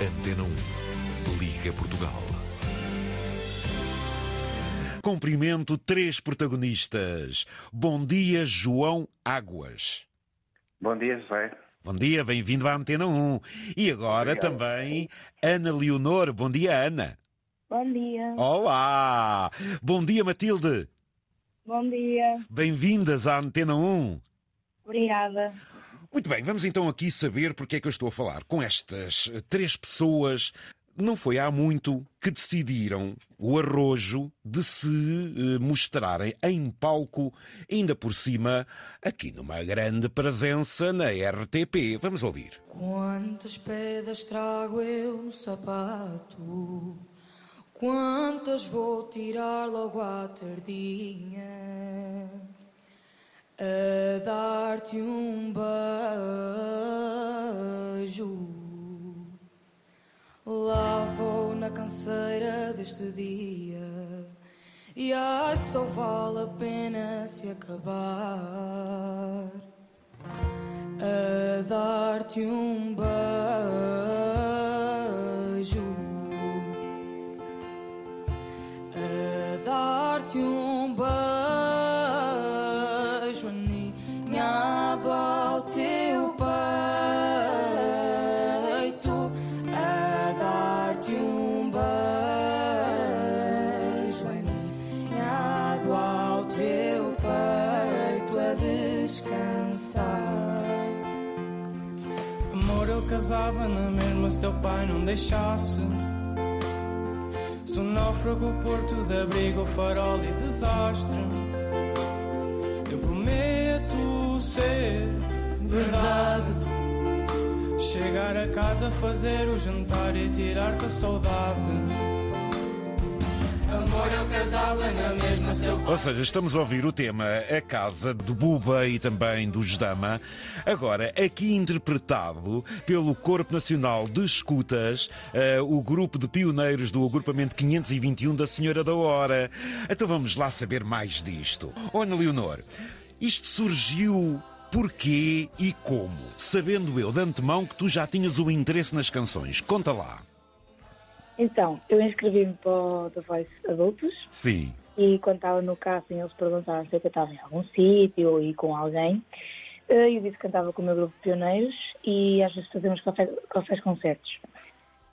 Antena 1. Liga Portugal. Cumprimento três protagonistas. Bom dia, João Águas. Bom dia, José. Bom dia, bem-vindo à Antena 1. E agora Obrigado. também Ana Leonor. Bom dia, Ana. Bom dia. Olá! Bom dia, Matilde. Bom dia. Bem-vindas à Antena 1. Obrigada. Muito bem, vamos então aqui saber porque é que eu estou a falar com estas três pessoas. Não foi há muito que decidiram o arrojo de se eh, mostrarem em palco, ainda por cima, aqui numa grande presença na RTP. Vamos ouvir. Quantas pedras trago eu no sapato? Quantas vou tirar logo à tardinha? A dar-te um beijo. Lá vou na canseira deste dia. E ai, só vale a pena se acabar a dar-te um beijo, a dar-te um casava na mesma se teu pai não deixasse. Sou náufrago, porto de abrigo, farol e desastre. Eu prometo ser verdade. Chegar a casa, fazer o jantar e tirar-te a saudade. Ou seja, estamos a ouvir o tema A Casa do Buba e também do Dama, agora aqui interpretado pelo Corpo Nacional de Escutas, eh, o grupo de pioneiros do agrupamento 521 da Senhora da Hora. Então vamos lá saber mais disto. Ô, Ana Leonor, isto surgiu porquê e como? Sabendo eu de antemão que tu já tinhas o interesse nas canções. Conta lá. Então, eu inscrevi-me para o The Voice Adultos Sim. e quando estava no casting eles perguntaram se eu cantava em algum sítio ou com alguém. Eh, Eu disse que cantava com o meu grupo de pioneiros e às vezes fazemos café, cafés concertos.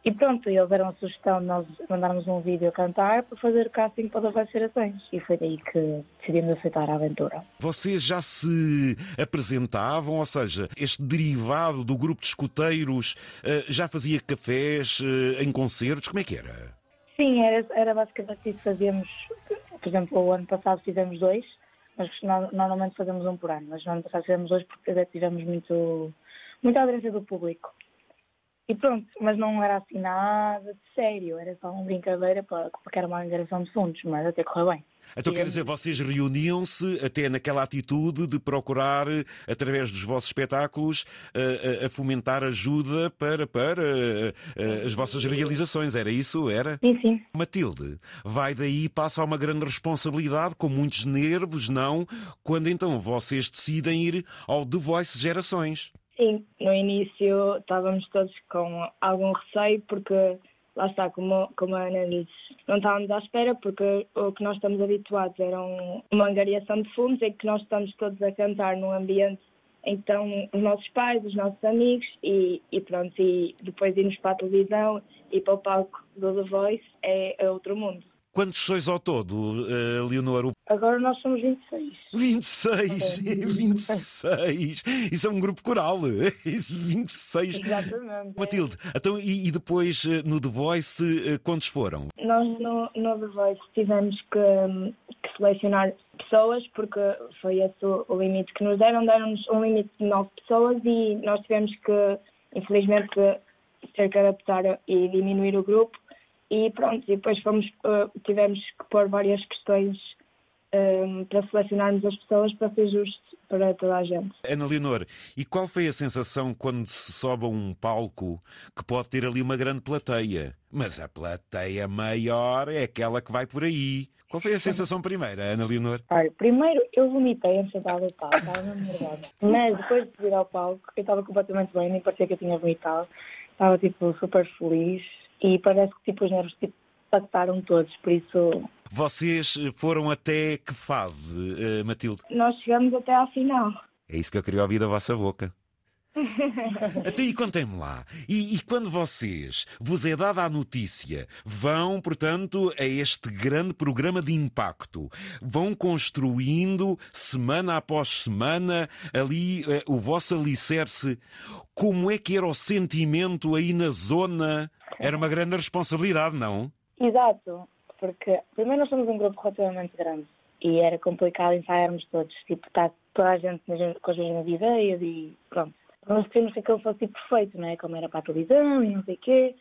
E pronto, eles deram a sugestão de nós mandarmos um vídeo a cantar para fazer o casting para Voice Gerações. E foi daí que decidimos aceitar a aventura. Vocês já se apresentavam, ou seja, este derivado do grupo de escuteiros eh, já fazia cafés eh, em concertos? Como é que era? Sim, era, era basicamente isso que fazíamos. Por exemplo, o ano passado fizemos dois, mas no- normalmente fazemos um por ano. Mas no ano passado fizemos dois porque tivemos muito, muita aderência do público. E pronto, mas não era assim nada de sério, era só uma brincadeira para- porque era uma angariação de fundos, mas até correu bem. Então quer dizer, vocês reuniam-se até naquela atitude de procurar, através dos vossos espetáculos, eh, eh, a fomentar ajuda para, para eh, eh, as vossas realizações. Era isso? Era? Sim, sim. Matilde, vai daí passa a uma grande responsabilidade, com muitos nervos, não? Quando então vocês decidem ir ao The Voice Gerações. Sim, no início estávamos todos com algum receio porque, lá está, como, como a Ana disse, não estávamos à espera porque o que nós estamos habituados era um- uma angariação de fundos em que nós estamos todos a cantar num ambiente estão os nossos pais, os nossos amigos e, e pronto, e depois irmos para a televisão e para o palco do The Voice é, é outro mundo. Quantos sois ao todo, eh, Leonor? Agora nós somos 26. 26! Ok. 26! Isso é um grupo coral! Isso, 26! Exatamente. Matilde, então, e, e depois eh, no The Voice, eh, quantos foram? Nós no, no The Voice tivemos que, que selecionar pessoas porque foi esse o, o limite que nos deram. Deram-nos um limite de nove pessoas e nós tivemos que, infelizmente, ter que adaptar e diminuir o grupo. E pronto, e depois fomos, eh, tivemos que pôr várias questões eh, para selecionarmos as pessoas para ser justo para toda a gente. Ana Leonor, e qual foi a sensação quando se sobe a um palco que pode ter ali uma grande plateia, mas a plateia maior é aquela que vai por aí? Qual foi a sensação primeira, Ana Leonor? Olha, primeiro eu vomitei antes de entrar no palco, estava mesmo nervosa. Mas depois de subir ao palco, eu estava completamente bem, nem parecia que eu tinha vomitado. estava tipo super feliz e parece que tipo os nervos tipo, passaram todos, por isso Vocês foram até que fase, eh, Matilde? nós chegamos até à final. É isso que eu queria ouvir da vossa boca. Até e contem-me lá. E, e quando vocês vos é dada a notícia, vão, portanto, a este grande programa de impacto, vão construindo semana após semana ali eh, o vosso alicerce. Como é que era o sentimento aí na zona? Era uma grande responsabilidade, não? Exato, porque primeiro nós somos um grupo relativamente grande e era complicado ensaiarmos todos, tipo, estar toda a gente com as mesmas ideias e pronto. Nós queríamos que aquilo fosse perfeito, não é? Como era para a televisão e não sei o quê.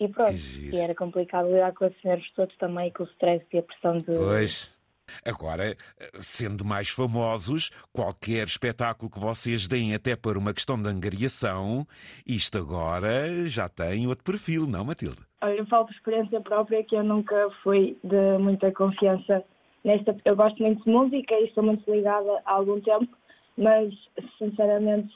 E pronto, e era complicado lidar com esses nervos todos também, com o stress e a pressão de... Pois. Agora, sendo mais famosos, qualquer espetáculo que vocês deem, até para uma questão de angariação, isto agora já tem outro perfil, não, Matilde? Olha, eu falo por experiência própria que eu nunca fui de muita confiança nesta. Eu gosto muito de música e estou muito ligada há algum tempo, mas sinceramente,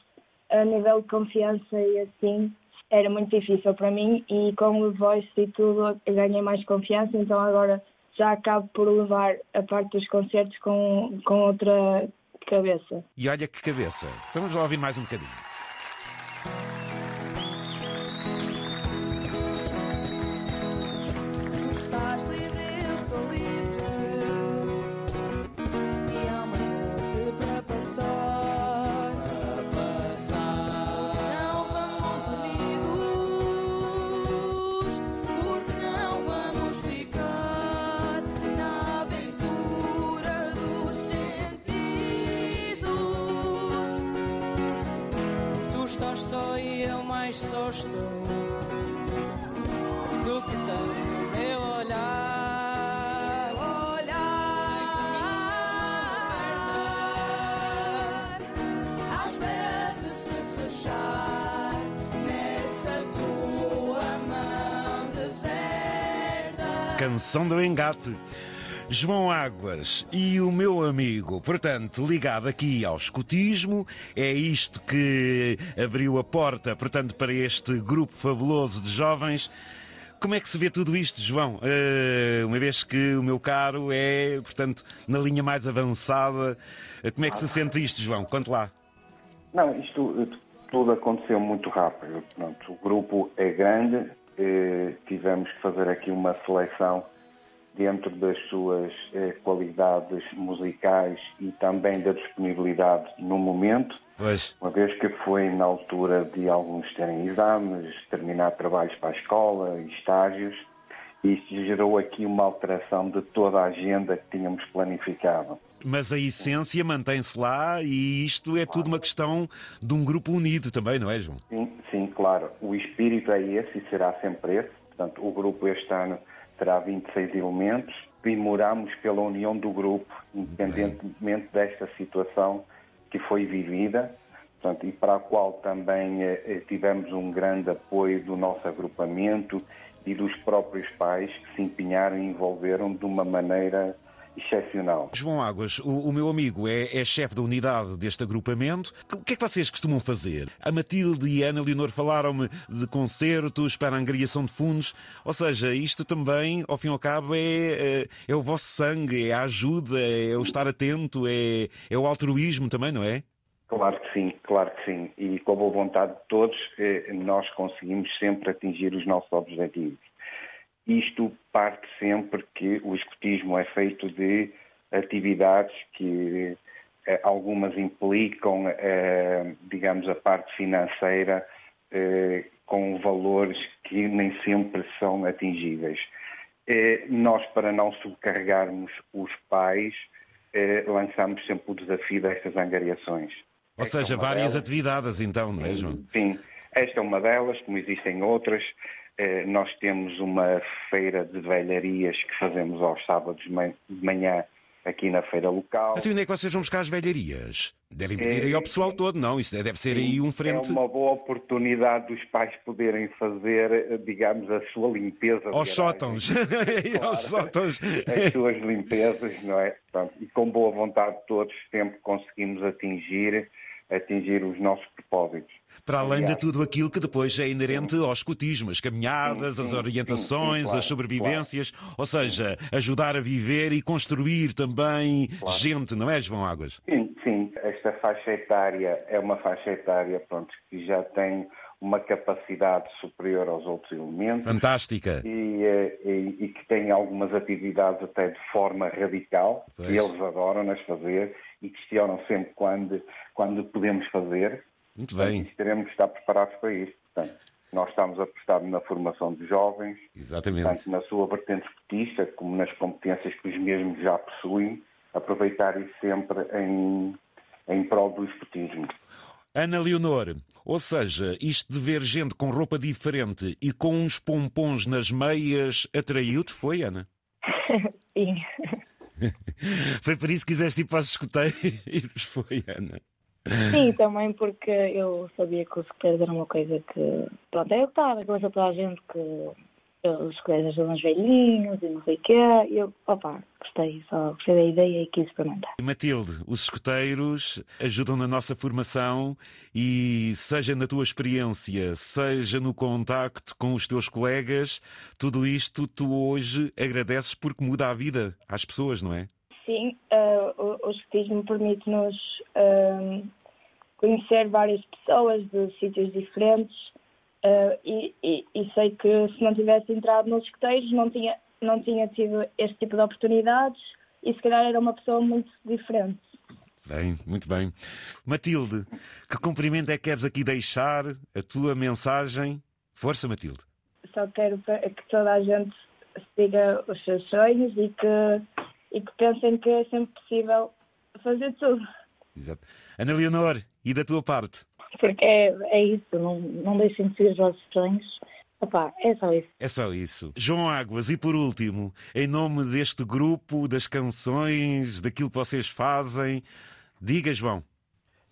a nível de confiança e assim, era muito difícil para mim e com o voice e tudo ganhei mais confiança, então agora já acabo por levar a parte dos concertos com, com outra cabeça. E olha que cabeça. Vamos lá ouvir mais um bocadinho. Só e eu mais só estou. Tu que tens meu olhar, olhar à espera de se fechar nessa tua mão deserta. Canção do Engate. João Águas e o meu amigo, portanto, ligado aqui ao escutismo, é isto que abriu a porta, portanto, para este grupo fabuloso de jovens. Como é que se vê tudo isto, João? Eh, uma vez que o meu caro é, portanto, na linha mais avançada, eh, como é que se sente isto, João? Conte lá. Não, isto eh, tudo aconteceu muito rápido. Pronto, o grupo é grande, tivemos que fazer aqui uma seleção dentro das suas eh, qualidades musicais e também da disponibilidade no momento, Pois. uma vez que foi na altura de alguns terem exames, terminar trabalhos para a escola, estágios, e isto gerou aqui uma alteração de toda a agenda que tínhamos planificado. Mas a essência mantém-se lá e isto é tudo uma questão de um grupo unido também, não é, João? Sim, sim, claro. O espírito é esse e será sempre esse. Portanto, o grupo este ano terá 26 elementos. Primoramos pela união do grupo, independentemente desta situação que foi vivida, portanto, e para a qual também eh, eh, tivemos um grande apoio do nosso agrupamento e dos próprios pais que se empenharam e envolveram de uma maneira excepcional. João Águas, o, o meu amigo, é, é chefe da unidade deste agrupamento. O que é que vocês costumam fazer? A Matilde e a Ana Leonor falaram-me de concertos para a angariação de fundos. Ou seja, isto também, ao fim e ao cabo, é, é, é o vosso sangue, é a ajuda, é o estar atento, é, é o altruísmo também, não é? Claro que sim, claro que sim. E com a boa vontade de todos, eh, nós conseguimos sempre atingir os nossos objetivos. Isto parte sempre que o escotismo é feito de atividades que eh, algumas implicam, eh, digamos, a parte financeira eh, com valores que nem sempre são atingíveis. Eh, Nós, para não sobrecarregarmos os pais, eh, lançamos sempre o desafio destas angariações. Ou Esta é seja, uma várias delas. atividades então, não é, João? Sim, esta é uma delas, como existem outras. Eh, Nós temos uma feira de velharias que fazemos aos sábados de man- de manhã aqui na feira local. Até onde é que vocês vão buscar as velharias? Devem pedir aí ao pessoal todo, não? Isso deve ser aí um frente É uma boa oportunidade dos pais poderem fazer, eh, digamos, a sua limpeza. aos sótãos. aos sótãos. As suas limpezas, não é? Portanto, e com boa vontade de todos sempre conseguimos atingir atingir os nossos propósitos. Para além de tudo aquilo que depois é inerente ao escutismo, as caminhadas, Sim, as sim, orientações, sim, sim, claro, as sobrevivências, ou seja, ajudar a viver e construir também Claro. gente, não é, João Águas? Sim, sim, esta faixa etária é uma faixa etária pronto, que já tem uma capacidade superior aos outros elementos Fantástica. e, eh, e- e que tem algumas atividades até de forma radical, Pois. que eles adoram nas fazer e questionam sempre quando, quando podemos fazer. Muito bem, e teremos que estar preparados para isso. Portanto, nós estamos apostados na formação de jovens, exatamente. tanto na sua vertente escutista como nas competências que os mesmos já possuem, aproveitar isso sempre em, em prol do escutismo. Ana Leonor, ou seja, isto de ver gente com roupa diferente e com uns pompons nas meias atraiu-te, foi, Ana? Sim. Foi por isso que quiseste ir para os escuteiros, foi, Ana? Sim, também porque eu sabia que os escuteiros era uma coisa que. Pronto, é o que estava cabeça de toda a gente que os ajudam os velhinhos e não sei o quê. E eu, opa, gostei, só gostei da ideia e quis experimentar. Matilde, os escuteiros ajudam na nossa formação e, seja na tua experiência, seja no contacto com os teus colegas, tudo isto tu hoje agradeces porque muda a vida às pessoas, não é? Sim, eh, o, o escutismo permite-nos eh, conhecer várias pessoas de sítios diferentes eh, e, e- e sei que se não tivesse entrado nos escuteiros não tinha, não tinha tido este tipo de oportunidades e se calhar era uma pessoa muito diferente. Bem, muito bem. Matilde, que cumprimento é que queres aqui deixar a tua mensagem? Força, Matilde. Só quero que toda a gente siga os seus sonhos e que, e que pensem que é sempre possível fazer tudo. Exato. Ana Leonor, e da tua parte? Porque é, é isso, não, não deixem de seguir os vossos sonhos. Opá, é só isso. É só isso. João Águas, e por último, em nome deste grupo, das canções, daquilo que vocês fazem, diga, João.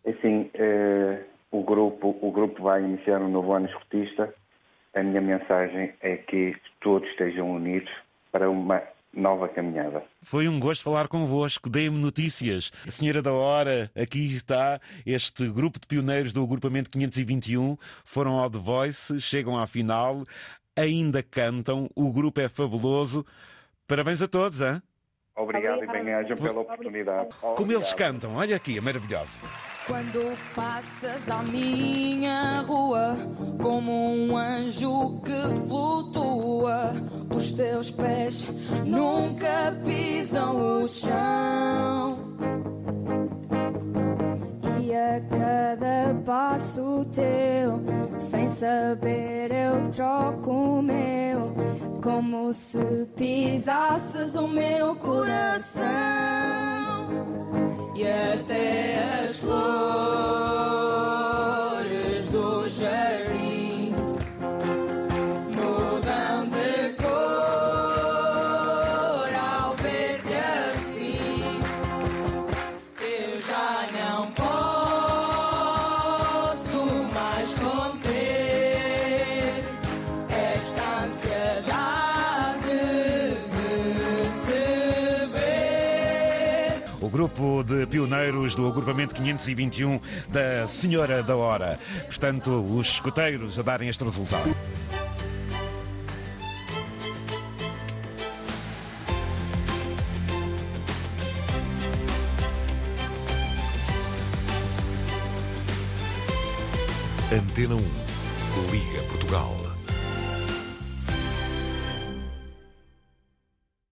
Assim, eh, o, grupo, o grupo vai iniciar um novo ano escutista. A minha mensagem é que todos estejam unidos para uma nova caminhada. Foi um gosto falar convosco. Deem-me notícias. A Senhora da Hora, aqui está este grupo de pioneiros do agrupamento 521. Foram ao The Voice, chegam à final, ainda cantam. O grupo é fabuloso. Parabéns a todos, hein? Obrigado Obrigada. e bem-ajam pela oportunidade. Como eles Obrigado. cantam. Olha aqui, é maravilhoso. Quando passas à minha rua como um anjo que flutua, os teus pés nunca pisam o chão. E a cada passo teu, sem saber, eu troco o meu, Como se pisasses o meu coração. E até as flores do jardim grupo de pioneiros do agrupamento 521 da Senhora da Hora. Portanto, os escoteiros a darem este resultado.